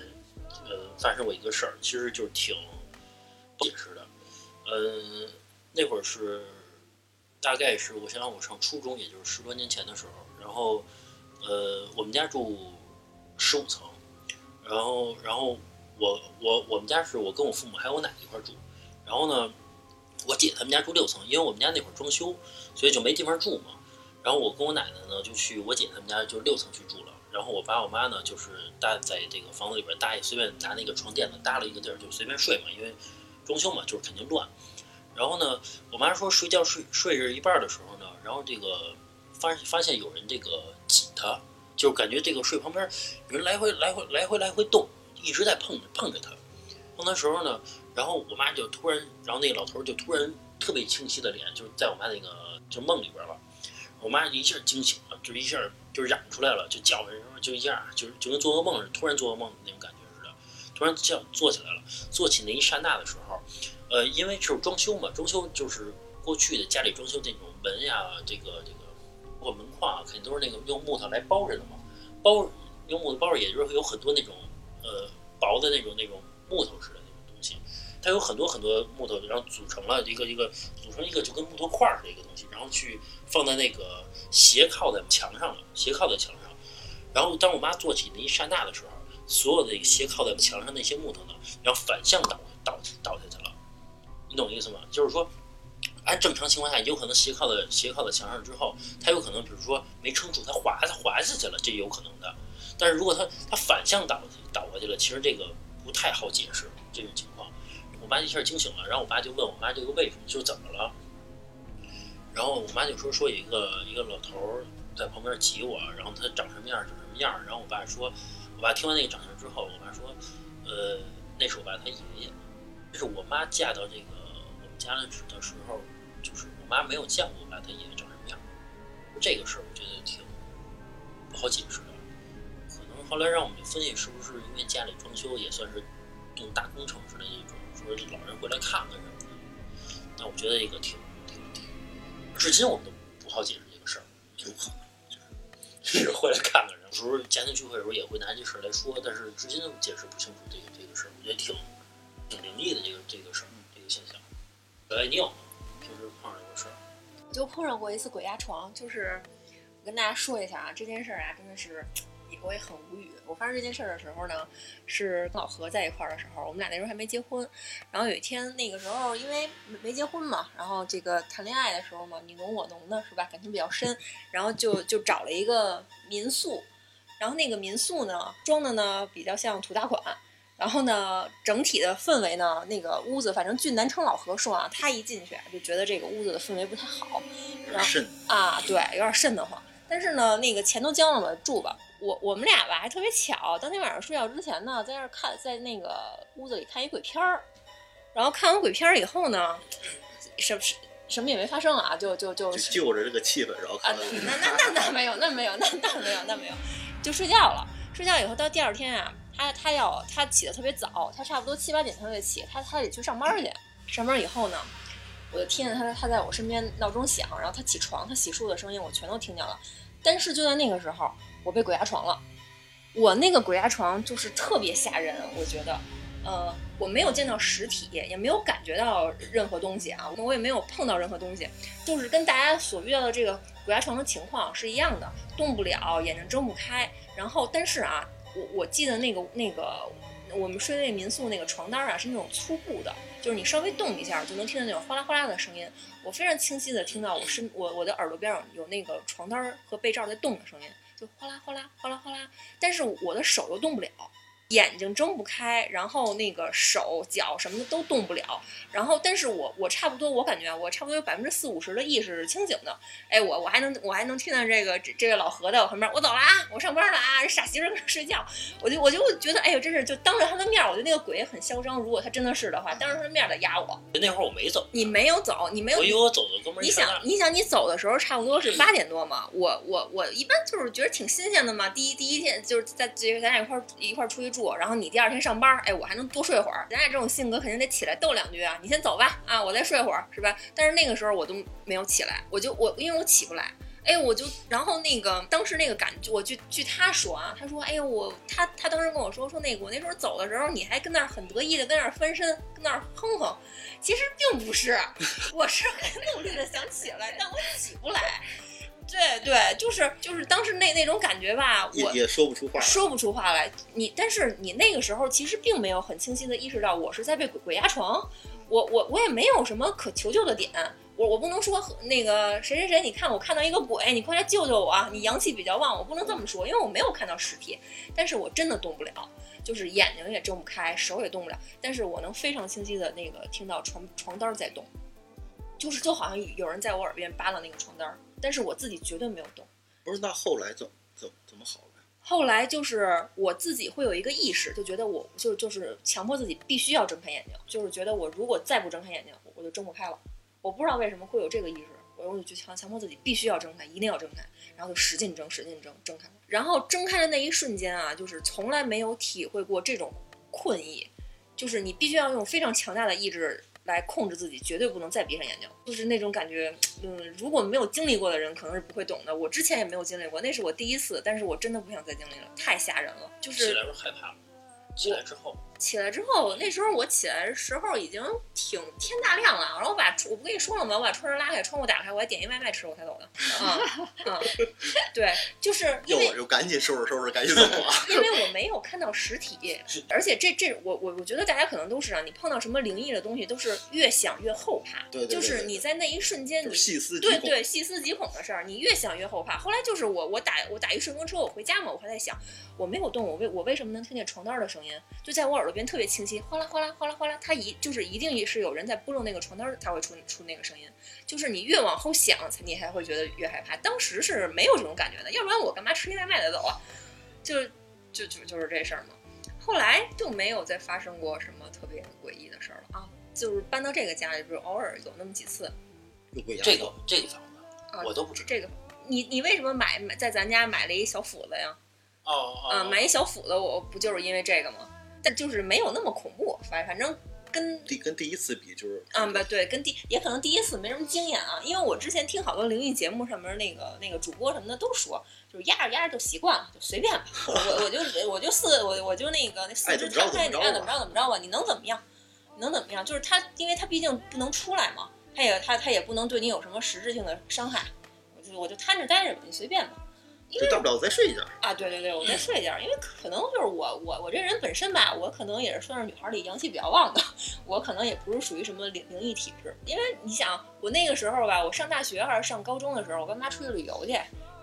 S1: 呃发生过一个事儿，其实就是挺不解释的。呃，那会儿是大概是我想想我上初中，也就是十多年前的时候，然后呃我们家住十五层，然后然后我我我们家是我跟我父母还有我奶奶一块住，然后呢我姐他们家住六层，因为我们家那会儿装修，所以就没地方住嘛。然后我跟我奶奶呢就去我姐他们家，就六层去住了。然后我爸我妈呢就是搭在这个房子里边搭也，随便拿那个床垫子搭了一个地儿，就随便睡嘛，因为装修嘛，就是肯定乱。然后呢，我妈说睡觉睡睡着一半的时候呢，然后这个发发现有人这个挤她，就感觉这个睡旁边有人来回来回来回来回动，一直在碰着碰着她。碰的时候呢，然后我妈就突然，然后那个老头就突然特别清晰的脸，就是在我妈那个就梦里边了。我妈一下惊醒了，就一下就嚷出来了，就叫唤，就一下就是就跟做噩梦似的，突然做噩梦的那种感觉似的，突然叫坐起来了。坐起那一刹那的时候，呃，因为就是装修嘛，装修就是过去的家里装修那种门呀，这个这个包括门框啊，肯定都是那个用木头来包着的嘛，包用木头包着，也就是有很多那种呃薄的那种那种木头似的那种东西，它有很多很多木头，然后组成了一个一个组成一个就跟木头块儿似的一个东西，然后去放在那个斜靠在墙上了，斜靠在墙上。然后当我妈坐起那一刹那的时候，所有的斜靠在墙上那些木头呢，然后反向倒倒倒下去了。你懂我意思吗？就是说，按正常情况下，有可能斜靠在斜靠在墙上之后，它有可能比如说没撑住，它滑它滑下去了，这有可能的。但是如果它它反向倒倒过去了，其实这个不太好解释这种情况。我妈一下惊醒了，然后我爸就问我妈这个为什么，就怎么了？然后我妈就说说有一个一个老头在旁边挤我，然后他长什么样长什么样。然后我爸说，我爸听完那个长相之后，我爸说，呃，那是我爸他爷爷。这是我妈嫁到这个我们家的的时候，就是我妈没有见过我爸他爷爷长什么样。这个事儿我觉得挺不好解释的。后来让我们分析是不是因为家里装修也算是动大工程似的那种，说老人回来看看什么的。那我觉得这个挺挺挺，至今我们都不好解释这个事儿。
S2: 有可能就。
S1: 是回来看看人，有时候家庭聚会的时候也会拿这事儿来说，但是至今解释不清楚这个这个事儿，我觉得挺挺灵异的这个这个事儿，这个现象。哎，你有吗？平时碰上这个事儿？
S3: 就碰上过一次鬼压床，就是我跟大家说一下啊，这件事儿啊真的是我也很无语。我发生这件事儿的时候呢，是跟老何在一块儿的时候，我们俩那时候还没结婚。然后有一天那个时候因为没结婚嘛，然后这个谈恋爱的时候嘛，你侬我侬的是吧，感情比较深，然后就就找了一个民宿，然后那个民宿呢装的呢比较像土大款。然后呢，整体的氛围呢，那个屋子，反正据南城老何说啊，他一进去啊就觉得这个屋子的氛围不太好，
S2: 有点瘆，
S3: 啊，对，有点瘆得慌。但是呢，那个钱都交了嘛，住吧。我我们俩吧还特别巧，当天晚上睡觉之前呢，在那儿看，在那个屋子里看一鬼片儿。然后看完鬼片儿以后呢，什什什么也没发生啊，就就就
S2: 就就着这个气氛，然后
S3: 啊
S2: 看到，
S3: 那那那那没有，那没有，那那没有，那没有，就睡觉了。睡觉以后到第二天啊，他他要他起得特别早，他差不多七八点他就起，他他得去上班去。上班以后呢，我就听见他他在我身边闹钟响，然后他起床，他洗漱的声音我全都听见了。但是就在那个时候，我被鬼压床了。我那个鬼压床就是特别吓人，我觉得，呃，我没有见到实体，也没有感觉到任何东西啊，我也没有碰到任何东西，就是跟大家所遇到的这个鬼压床的情况是一样的，动不了，眼睛睁不开。然后，但是啊，我我记得那个那个我们睡那民宿那个床单啊是那种粗布的，就是你稍微动一下就能听见那种哗啦哗啦的声音。我非常清晰的听到我身我我的耳朵边上有那个床单和被罩在动的声音，就哗啦哗啦哗啦哗啦。但是我的手又动不了，眼睛睁不开，然后那个手脚什么的都动不了。然后，但是我我差不多，我感觉我差不多有百分之四五十的意识是清醒的。哎，我我还能我还能听到这个这这个老何在我旁边，我走了啊，我上班了啊，这傻媳妇儿睡觉。我就我就觉得，哎呦，真是就当着他的面儿，我觉得那个鬼也很嚣张。如果他真的是的话，当着他的面儿得压我。
S1: 那会儿我没走，
S3: 你没有走，你没有
S1: 我以为我走的哥们儿
S3: 你想，你想，你走的时候差不多是八点多嘛？我我我一般就是觉得挺新鲜的嘛。第一第一天就是在这个咱俩一块儿一块儿出去住，然后你第二天上班，哎，我还能多睡会儿。咱俩这种性格肯定得起来逗两句啊。你先走吧，啊，我再睡会儿，是吧？但是那个时候我都没有起来，我就我因为我起不来。哎，我就，然后那个当时那个感觉，我据据他说啊，他说，哎呦，我他他当时跟我说说那个我那时候走的时候，你还跟那儿很得意的跟那儿翻身，跟那儿哼哼，其实并不是，我是很努力的想起来，但我起不来。对对，就是就是当时那那种感觉吧，我
S2: 也也说不出话来。
S3: 说不出话来。你但是你那个时候其实并没有很清晰的意识到我是在被鬼鬼压床，我我我也没有什么可求救的点。我我不能说那个谁谁谁，你看我看到一个鬼，你快来救救我啊！你阳气比较旺，我不能这么说，因为我没有看到尸体，但是我真的动不了，就是眼睛也睁不开，手也动不了，但是我能非常清晰的那个听到床床单在动，就是就好像有人在我耳边扒拉那个床单，但是我自己绝对没有动。
S2: 不是，那后来怎怎怎么好了？
S3: 后来就是我自己会有一个意识，就觉得我就就是强迫自己必须要睁开眼睛，就是觉得我如果再不睁开眼睛，我就睁不开了。我不知道为什么会有这个意识，我我就强强迫自己必须要睁开，一定要睁开，然后就使劲睁，使劲睁，睁开了。然后睁开的那一瞬间啊，就是从来没有体会过这种困意，就是你必须要用非常强大的意志来控制自己，绝对不能再闭上眼睛，就是那种感觉。嗯，如果没有经历过的人可能是不会懂的。我之前也没有经历过，那是我第一次，但是我真的不想再经历了，太吓人了。就是
S1: 起来就害怕了，起来之后，
S3: 起来之后，那时候我起来的时候已经挺天大亮了，然后我把我不跟你说了吗？我把窗帘拉开，窗户打开，我还点一外卖吃，我才走的。啊啊，对，就是因为
S2: 我就赶紧收拾收拾，赶紧走啊！
S3: 因为我没有看到实体，而且这这我我我觉得大家可能都是啊，你碰到什么灵异的东西，都是越想越后怕。
S2: 对对对
S3: 就是你在那一瞬间，你
S2: 就是细思极恐。
S3: 对对细思极恐的事儿，你越想越后怕。后来就是我我打我打一顺风车，我回家嘛，我还在想，我没有动，我为我为什么能听见床单的声音？就在我耳朵边特别清晰，哗啦哗啦哗啦哗啦，它一就是一定是有人在拨弄那个床单才会出出那个声音。就是你越往后想，你还会觉得越害怕。当时是没有这种感觉的，要不然我干嘛吃一外卖再走啊？就就就就是这事儿嘛。后来就没有再发生过什么特别诡异的事儿了啊。就是搬到这个家里，就是偶尔有那么几次。
S1: 这个这个房子
S3: 啊。
S1: 我都不知道。
S3: 这个，你你为什么买买在咱家买了一小斧子呀？
S1: 哦哦，
S3: 啊，买一小斧子，我不就是因为这个吗？但就是没有那么恐怖，反反正跟
S2: 第跟第一次比就是
S3: 嗯不对，跟第也可能第一次没什么经验啊，因为我之前听好多灵异节目上面那个那个主播什么的都说，就是压着压着就习惯了，就随便吧，我我就我就四我我就那个那四肢
S2: 爱怎么着
S3: 摊开，你爱怎么着怎么着吧，你能怎么样？你能怎么样？就是他，因为他毕竟不能出来嘛，他也他他也不能对你有什么实质性的伤害，我就我就摊着待着吧，你随便吧。因为
S2: 就大不了再睡一觉。
S3: 啊，对对对，我再睡一觉，因为可能就是我我我这人本身吧，我可能也是算是女孩里阳气比较旺的，我可能也不是属于什么灵灵异体质，因为你想，我那个时候吧，我上大学还是上高中的时候，我跟妈出去旅游去，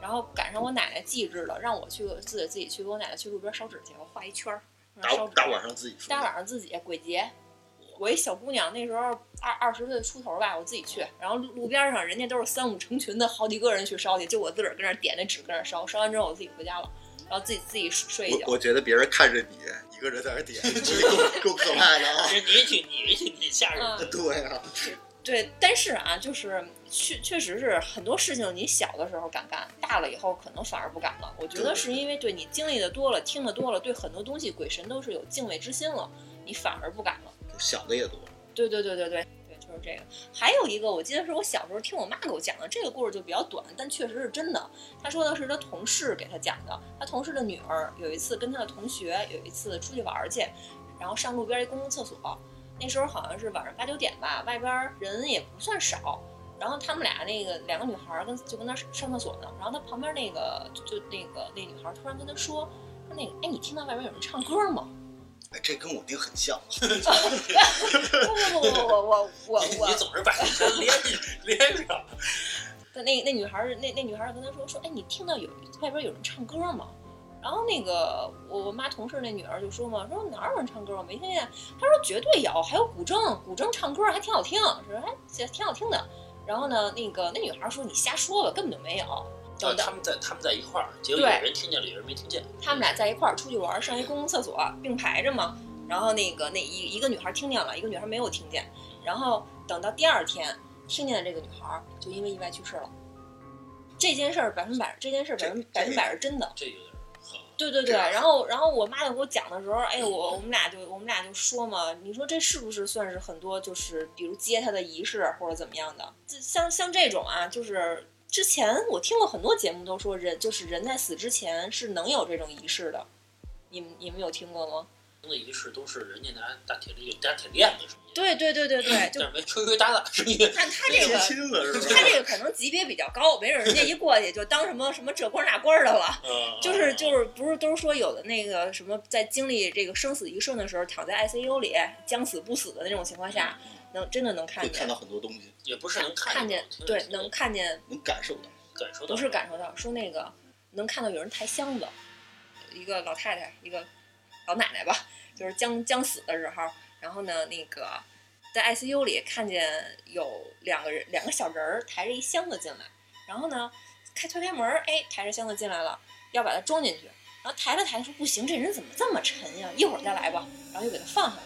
S3: 然后赶上我奶奶忌日了，让我去自己自己去给我奶奶去路边烧纸去，我画一圈儿，
S2: 大大晚上自己。
S3: 大晚上自己鬼节，我一小姑娘，那时候二二十岁出头吧，我自己去，然后路路边上人家都是三五成群的，好几个人去烧去，就我自个儿跟那儿点那纸跟那儿烧，烧完之后我自己回家了，然后自己自己睡一觉
S2: 我。我觉得别人看着你一个人在那点，这够够可怕的啊！
S1: 你也挺你也挺挺吓人的。
S3: 嗯，
S2: 对啊，
S3: 对，但是啊，就是确确实是很多事情，你小的时候敢干，大了以后可能反而不敢了。我觉得是因为对你经历的多了，听的多了，对很多东西鬼神都是有敬畏之心了，你反而不敢了。
S2: 想的也多。
S3: 对对对对对对，就是这个。还有一个，我记得是我小时候听我妈给我讲的，这个故事就比较短，但确实是真的。她说的是她同事给她讲的，她同事的女儿有一次跟她的同学有一次出去玩去，然后上路边一公共厕所。那时候好像是晚上八九点吧，外边人也不算少。然后他们俩那个两个女孩跟就跟那上厕所呢。然后他旁边那个就那个那女孩突然跟他说说那个哎，你听到外边有人唱歌吗？
S2: 哎，这跟我爹很像。
S3: 不不不不不，我我我我
S1: 你总是把这连连上。
S3: 那那女孩儿那那女孩儿跟他说说哎，你听到有外边有人唱歌吗？然后那个我我妈同事那女儿就说嘛，说哪有人唱歌我没听见。她说绝对有，还有古筝，古筝唱歌还挺好听，说还挺好听的。然后呢，那个那女孩说你瞎说吧，根本就没有。
S1: 哦，他们在他们在一块儿，结果有人听见了，有人没听见。
S3: 他们俩在一块儿出去玩，上一公共厕所并排着嘛。然后那个那一一个女孩听见了，一个女孩没有听见。然后等到第二天，听见的这个女孩就因为意外去世了。这件事儿百分百，这件事儿百分百分百是真的。
S1: 这有点。
S3: 对对对，然后然后我妈就给我讲的时候，哎，我我们俩就我们俩就说嘛，你说这是不是算是很多就是比如接她的仪式或者怎么样的？像像这种啊，就是之前我听过很多节目都说人就是人在死之前是能有这种仪式的，你们你们有听过吗？
S1: 的仪式都是人家拿大铁链、大铁链子什么的。
S3: 对对对对对，就
S1: 没吹吹打打声音。
S3: 但他这个，他这个可能级别比较高，没准人家一过去就当什么什么这官那官的了。就是就是不是都是说有的那个什么在经历这个生死一瞬的时候，躺在 ICU 里将死不死的那种情况下，能真的能看见。
S2: 看到很多东西，
S1: 也不是能
S3: 看
S1: 见，
S3: 对，能看见，
S2: 能感受到，
S1: 感受到，
S3: 不是感受到，说那个能看到有人抬箱子，一个老太太，一个老奶奶吧。就是将将死的时候，然后呢，那个在 ICU 里看见有两个人，两个小人儿抬着一箱子进来，然后呢，开推开门，哎，抬着箱子进来了，要把它装进去，然后抬了抬，说不行，这人怎么这么沉呀？一会儿再来吧，然后又给他放下了，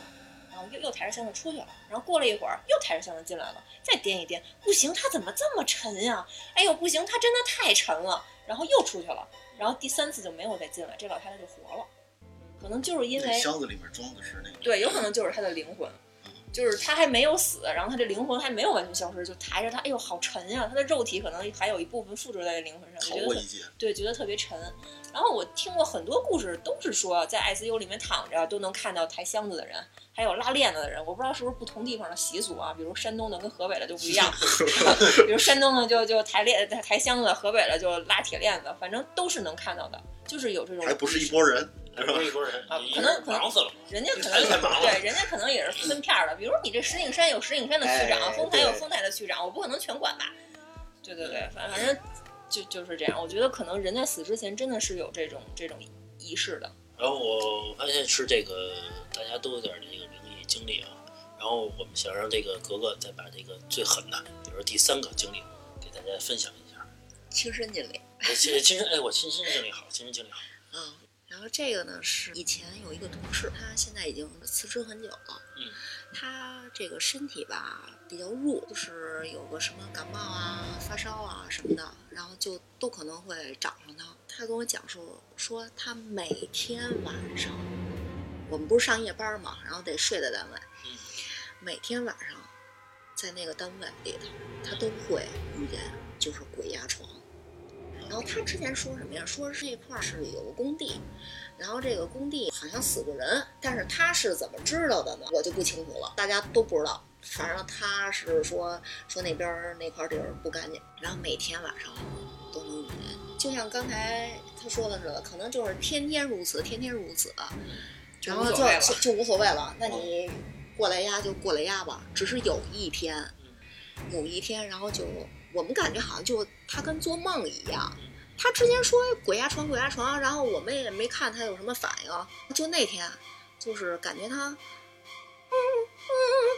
S3: 然后又又抬着箱子出去了，然后过了一会儿又抬着箱子进来了，再掂一掂，不行，它怎么这么沉呀？哎呦，不行，它真的太沉了，然后又出去了，然后第三次就没有再进来，这老太太就活了。可能就是因为
S2: 箱子里面装的是那个，
S3: 对，有可能就是他的灵魂，就是他还没有死，然后他这灵魂还没有完全消失，就抬着他，哎呦，好沉呀！他的肉体可能还有一部分附着在灵魂上，觉得对，觉得特别沉。然后我听过很多故事，都是说在 ICU 里面躺着都能看到抬箱子的人，还有拉链子的人。我不知道是不是不同地方的习俗啊，比如山东的跟河北的就不一样，比如山东的就就抬链抬箱子，河北的就拉铁链子，反正都是能看到的，就是有这种。
S2: 还不是一拨人。
S1: 不是一拨人
S3: 啊，可能可能人家可能对，人家可能也是分片的。比如你这石景山有石景山的区长，丰台有丰台的区长，我不可能全管吧？对对对，反反正就就是这样。我觉得可能人在死之前真的是有这种这种仪式的。
S1: 然后我发现是这个大家都有点这个灵异经历啊。然后我们想让这个格格再把这个最狠的，比如说第三个经历给大家分享一下。
S5: 亲身经历。
S1: 亲亲身哎，我亲身经历好，亲身经历好。
S5: 嗯。然后这个呢是以前有一个同事，他现在已经辞职很久了。
S1: 嗯，
S5: 他这个身体吧比较弱，就是有个什么感冒啊、发烧啊什么的，然后就都可能会找上他。他跟我讲述说，他每天晚上，我们不是上夜班嘛，然后得睡在单位。
S1: 嗯，
S5: 每天晚上在那个单位里头，他都会遇见就是鬼压床。然后他之前说什么呀？说这块是有个工地，然后这个工地好像死过人，但是他是怎么知道的呢？我就不清楚了，大家都不知道。反正他是说说那边那块地儿不干净，然后每天晚上都能遇见。就像刚才他说的似的，可能就是天天如此，天天如此，然后就就无所谓了。那你过来压就过来压吧。只是有一天，有一天，然后就。我们感觉好像就他跟做梦一样，他之前说鬼压床鬼压床，然后我们也没看他有什么反应，就那天，就是感觉他，嗯嗯，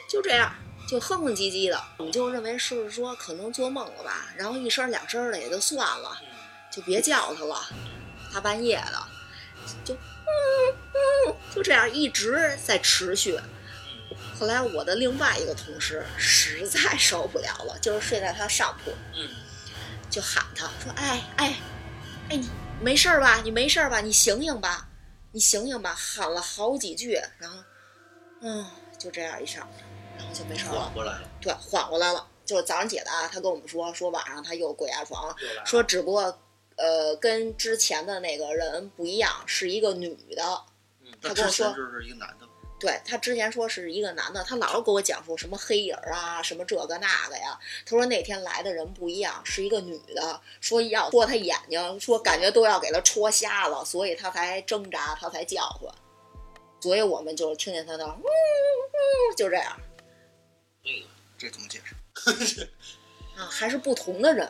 S5: 就这样，就哼哼唧唧的，我们就认为是说可能做梦了吧，然后一声两声的也就算了，就别叫他了，大半夜的，就嗯嗯，就这样一直在持续，后来我的另外一个同事实在受不了了，就是睡在他上铺，
S1: 嗯，
S5: 就喊他说：“哎哎哎，你没事儿吧？你没事儿吧？你醒醒吧，你醒醒吧！”喊了好几句，然后，嗯，就这样一上，然后就没事儿了。
S1: 缓过来了，
S5: 对，缓过来了。就是早上起来啊，他跟我们说，说晚上他又鬼压床。说只不过呃跟之前的那个人不一样，是一个女的。
S1: 嗯
S5: 他跟我说
S2: 之前就是一个男的，
S5: 对他之前说是一个男的，他老是给我讲述什么黑影儿啊，什么这个那个呀。他说那天来的人不一样，是一个女的，说要戳他眼睛，说感觉都要给他戳瞎了，所以他才挣扎，他才叫唤。所以我们就听见他那呜呜，就这样
S1: 这个
S2: 这怎么解释？
S5: 啊，还是不同的人。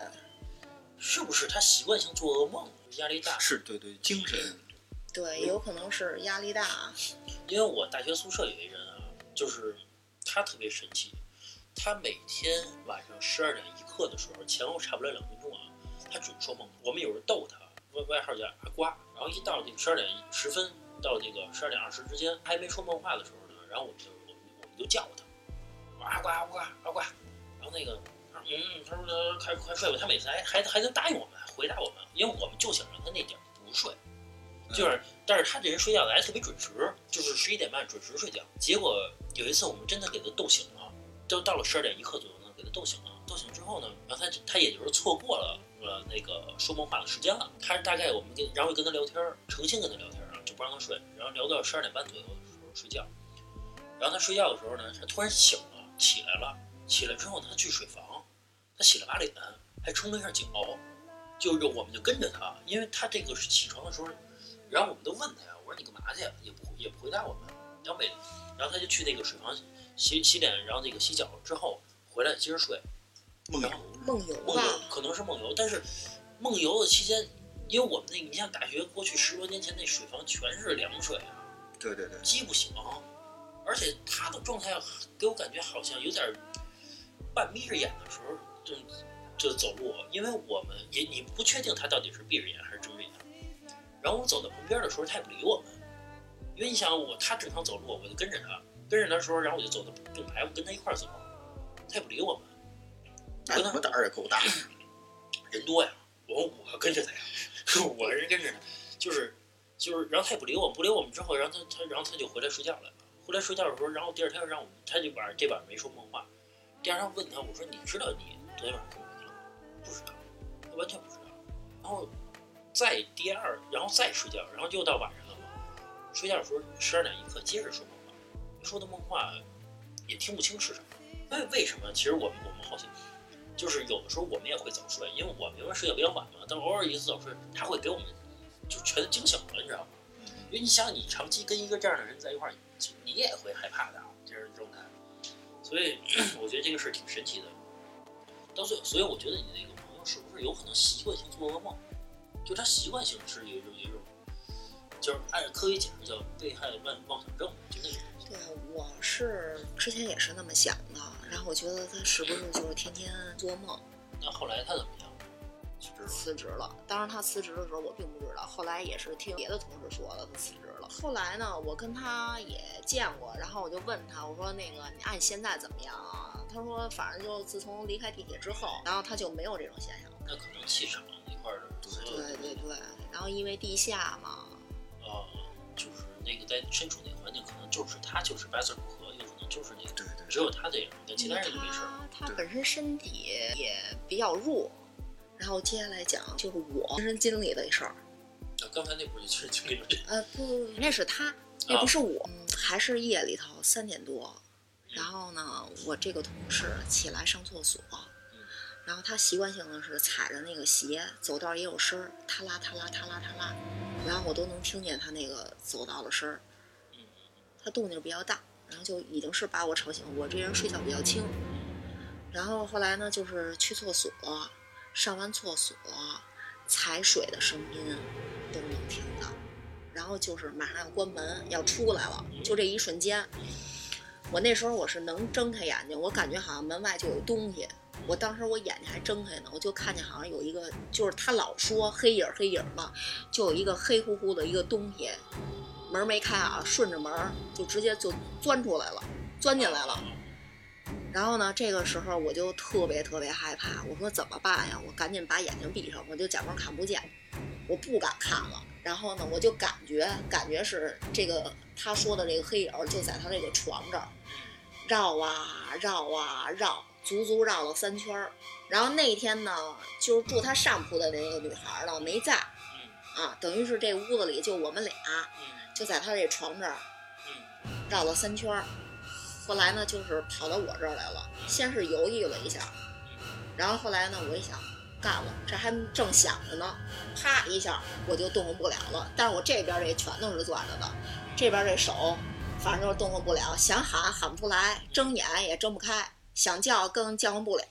S1: 是不是他习惯性做噩梦，压力大？
S2: 是对对，精神
S5: 对，有可能是压力大。
S1: 因为我大学宿舍有一人啊，就是他特别神奇，他每天晚上十二点一刻的时候，前后差不了两分钟啊，他准说梦。我们有人逗他，外外号叫阿瓜。然后一到那个十二点十分到那个十二点二十之间，还没说梦话的时候呢，然后我们就我们我们就叫他，我说阿瓜阿瓜阿瓜，然后那个嗯，他说他快快睡吧，他每次还还还能答应我们，回答我们，因为我们就想让他那点儿不睡。就是，但是他这人睡觉的还特别准时，就是十一点半准时睡觉。结果有一次我们真的给他逗醒了，就到了十二点一刻左右呢，给他逗醒了。逗醒之后呢，然后他他也就是错过了呃那个说梦话的时间了。他大概我们跟然后跟他聊天儿，诚心跟他聊天儿啊，就不让他睡，然后聊到十二点半左右的时候睡觉。然后他睡觉的时候呢，他突然醒了，起来了。起来之后，他去水房，他洗了把脸，还冲了一下脚，就是我们就跟着他，因为他这个是起床的时候。然后我们都问他呀，我说你干嘛去呀？也不也不回答我们。然后每，然后他就去那个水房洗洗脸，然后那个洗脚之后回来接着睡。
S2: 梦游，
S5: 梦游
S1: 梦游，可能是梦游，但是梦游的期间，因为我们那你像大学过去十多年前那水房全是凉水啊，
S2: 对对对，
S1: 激不醒，而且他的状态给我感觉好像有点半眯着眼的时候就就走路，因为我们也你不确定他到底是闭着眼还是睁着眼。然后我走到旁边的时候，他也不理我们，因为你想我他正常走路，我就跟着他，跟着他的时候，然后我就走到并排，我跟他一块儿走，他也不理我们。
S2: 那你们胆儿也够大。
S1: 人多呀，我我跟着他呀，我是跟着他，就是就是，然后他也不理我们，不理我们之后，然后他他然后他就回来睡觉了。回来睡觉的时候，然后第二天让我们，他就晚上这晚上没说梦话。第二天问他，我说你知道你昨天晚上干嘛去了吗？不知道，他完全不知道。然后再第二，然后再睡觉，然后又到晚上了嘛。睡觉的时候十二点一刻接着说梦话，说的梦话也听不清是什么。为为什么？其实我们我们好像。就是有的时候我们也会早睡，因为我们因为睡觉比较晚嘛，但偶尔一次早睡，他会给我们就全惊醒了，你知道吗？因为你想，你长期跟一个这样的人在一块儿，你也会害怕的啊，这样状态。所以 我觉得这个事儿挺神奇的。到最后，所以我觉得你那个朋友是不是有可能习惯性做噩梦？就他习惯性是有一种有一种，就是按科学解释叫被害妄妄想症，就那种。
S5: 对，我是之前也是那么想的，然后我觉得他是不是就是天天做梦？
S1: 那后来他怎么样？
S5: 辞职了。当时他辞职的时候，我并不知道。后来也是听别的同事说的，他辞职了。后来呢，我跟他也见过，然后我就问他，我说那个你按现在怎么样啊？他说反正就自从离开地铁之后，然后他就没有这种现象。
S1: 那可能气场那块儿
S5: 对对对，然后因为地下嘛，
S1: 啊，就是那个在身处那个环境，可能就是他就是八字不合，有可能就是那个，
S2: 对对
S1: 只有他这样，但其他人都没事儿。
S5: 他他本身身体也比较弱。然后接下来讲就是我亲身经历的事儿。
S1: 啊，刚才那不是亲身经历吗
S5: 呃，不，那是他，那不是我。嗯，还是夜里头三点多，然后呢，我这个同事起来上厕所，然后他习惯性的是踩着那个鞋，走道也有声儿，踏啦踏啦踏啦踏啦，然后我都能听见他那个走道的声儿。他动静比较大，然后就已经是把我吵醒。我这人睡觉比较轻，然后后来呢，就是去厕所，上完厕所，踩水的声音都能听到。然后就是马上要关门要出来了，就这一瞬间，我那时候我是能睁开眼睛，我感觉好像门外就有东西。我当时我眼睛还睁开呢，我就看见好像有一个，就是他老说黑影黑影嘛，就有一个黑乎乎的一个东西，门没开啊，顺着门就直接就钻出来了，钻进来了。然后呢，这个时候我就特别特别害怕，我说怎么办呀？我赶紧把眼睛闭上，我就假装看不见，我不敢看了。然后呢，我就感觉感觉是这个他说的这个黑影就在他这个床这儿绕啊绕啊绕，足足绕了三圈儿。然后那天呢，就是住他上铺的那个女孩呢没在
S1: 嗯
S5: 啊，等于是这屋子里就我们俩，
S1: 嗯
S5: 就在他这床这儿
S1: 嗯
S5: 绕了三圈儿，后来呢，就是跑到我这儿来了。先是犹豫了一下，然后后来呢，我一想，干了，这还正想着呢，啪一下我就动弹不了了。但是我这边这拳都是攥着的，这边这手反正就是动弹不了，想喊喊不出来，睁眼也睁不开，想叫更叫唤不了。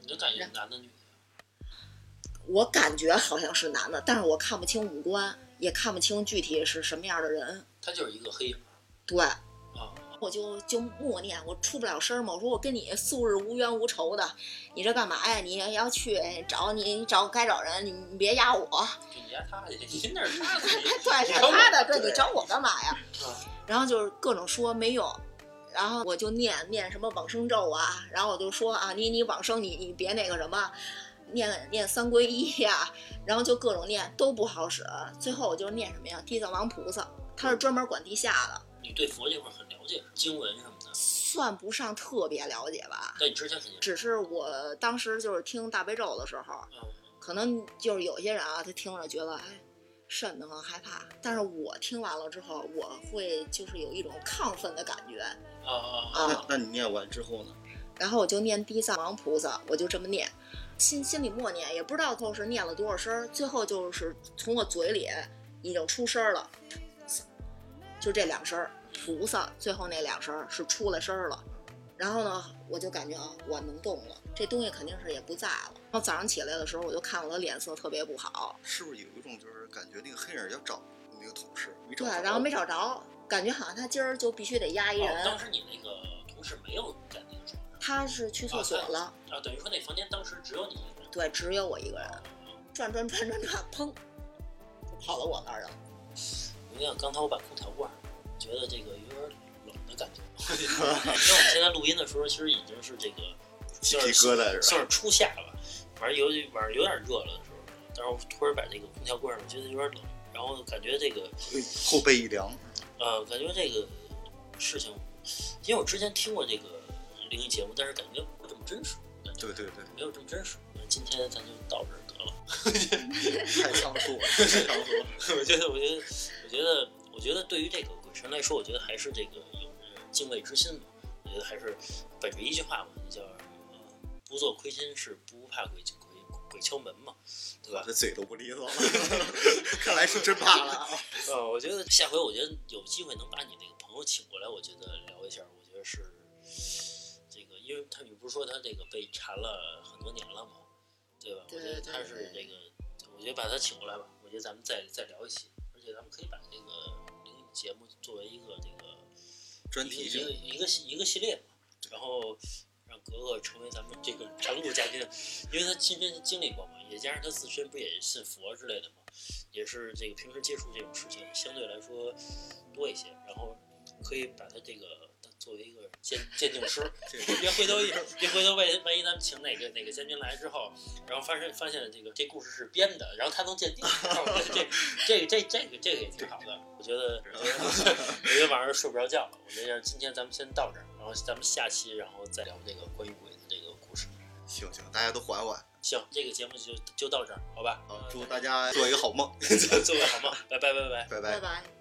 S1: 你的感觉男的女的？
S5: 我感觉好像是男的，但是我看不清五官，也看不清具体是什么样的人。
S1: 他就是一个黑影
S5: 对，
S1: 啊。
S5: 我就就默念，我出不了声嘛。我说我跟你素日无冤无仇的，你这干嘛呀？你要去找你，你找该找人，你你别压我。
S1: 你压他去，你那 是他的，
S5: 对，是他的，对
S1: 对
S5: 你找我干嘛呀？
S1: 啊
S5: 然后就是各种说没用，然后我就念念什么往生咒啊，然后我就说啊，你你往生你你别那个什么，念念三皈依呀、然后就各种念都不好使。最后我就念什么呀？地藏王菩萨，他是专门管地下的，
S1: 你对佛这块很了解，经文什么的。
S5: 算不上特别了解吧。
S1: 但你之前肯定，
S5: 只是我当时就是听大悲咒的时候，
S1: 嗯，
S5: 可能就是有些人啊，他听着觉得哎瘆得慌害怕，但是我听完了之后，我会就是有一种亢奋的感觉，
S1: 啊啊
S5: 啊
S2: 那那你念完之后呢？
S5: 然后我就念地藏王菩萨，我就这么念，心心里默念，也不知道后是念了多少声儿，最后就是从我嘴里已经出声儿了，就这两声儿，菩萨最后那两声儿是出了声儿了。然后呢，我就感觉啊，我能动了，这东西肯定是也不在了。然后早上起来的时候，我就看我的脸色特别不好，
S2: 是不是有一种就是感觉那个黑影要找那个同事，没找着对，
S5: 然后没找着，感觉好像他今儿就必须得压一
S1: 哦，
S5: 人，
S1: 当时你那个同事没有在那个床上
S5: 他是去厕所了，
S1: 啊，等于说那房间当时只有你一个人。
S5: 对，只有我一个人，转转转转转，砰，就跑到我那儿了。
S1: 你看刚才我把空调关上，觉得这个有点冷的感觉。因为我们现在录音的时候，其实已经是这个
S2: 鸡皮疙瘩是吧？
S1: 算是初夏了，反正有晚上有点热了的时候，但是我突然把这个空调关上，觉得有点冷，然后感觉这个
S2: 后背一凉，
S1: 呃，感觉这个事情，因为我之前听过这个灵异节目，但是感觉没有这么真实，
S2: 对对对，
S1: 没有这么真实。那今天咱就到这儿得了。
S2: 太仓促了，太仓促了。
S1: 我觉得，我觉得，我觉得，我觉得，对于这个鬼神来说，我觉得还是这个有着敬畏之心嘛。我觉得还是本着一句话嘛，叫呃“不做亏心事，不怕鬼鬼鬼敲门”嘛，对吧？
S2: 这嘴都不利索了，看来是真怕了啊！
S1: 呃，我觉得下回我觉得有机会能把你那个朋友请过来，我觉得聊一下，我觉得是这个，因为他你不是说他这个被缠了很多年了嘛？对吧？
S5: 对
S1: 我觉得他是这个，我觉得把他请过来吧，我觉得咱们再再聊一期，而且咱们可以把这个节目作为一个这个
S2: 专题
S1: 一个一个一个系一个系列嘛，然后让格格成为咱们这个常驻嘉宾，因为他亲身经历过嘛，也加上他自身不也信佛之类的嘛，也是这个平时接触这种事情相对来说多一些，然后可以把他这个作为一个鉴鉴定师，别回头一别回头万一万一咱们请哪个哪个将军来之后，然后发现发现这个这故事是编的，然后他能鉴定，这 这个这这个这个也挺好的，我觉得我觉得我觉得晚上睡不着觉了，我觉得今天咱们先到这儿，然后咱们下期然后再聊这个关于鬼的这个故事。
S2: 行行，大家都缓缓
S1: 行，这个节目就就到这儿，好吧？
S2: 好！祝大家做一个好梦，
S1: 做个好梦，拜拜拜拜。
S2: 拜拜
S5: 拜。拜。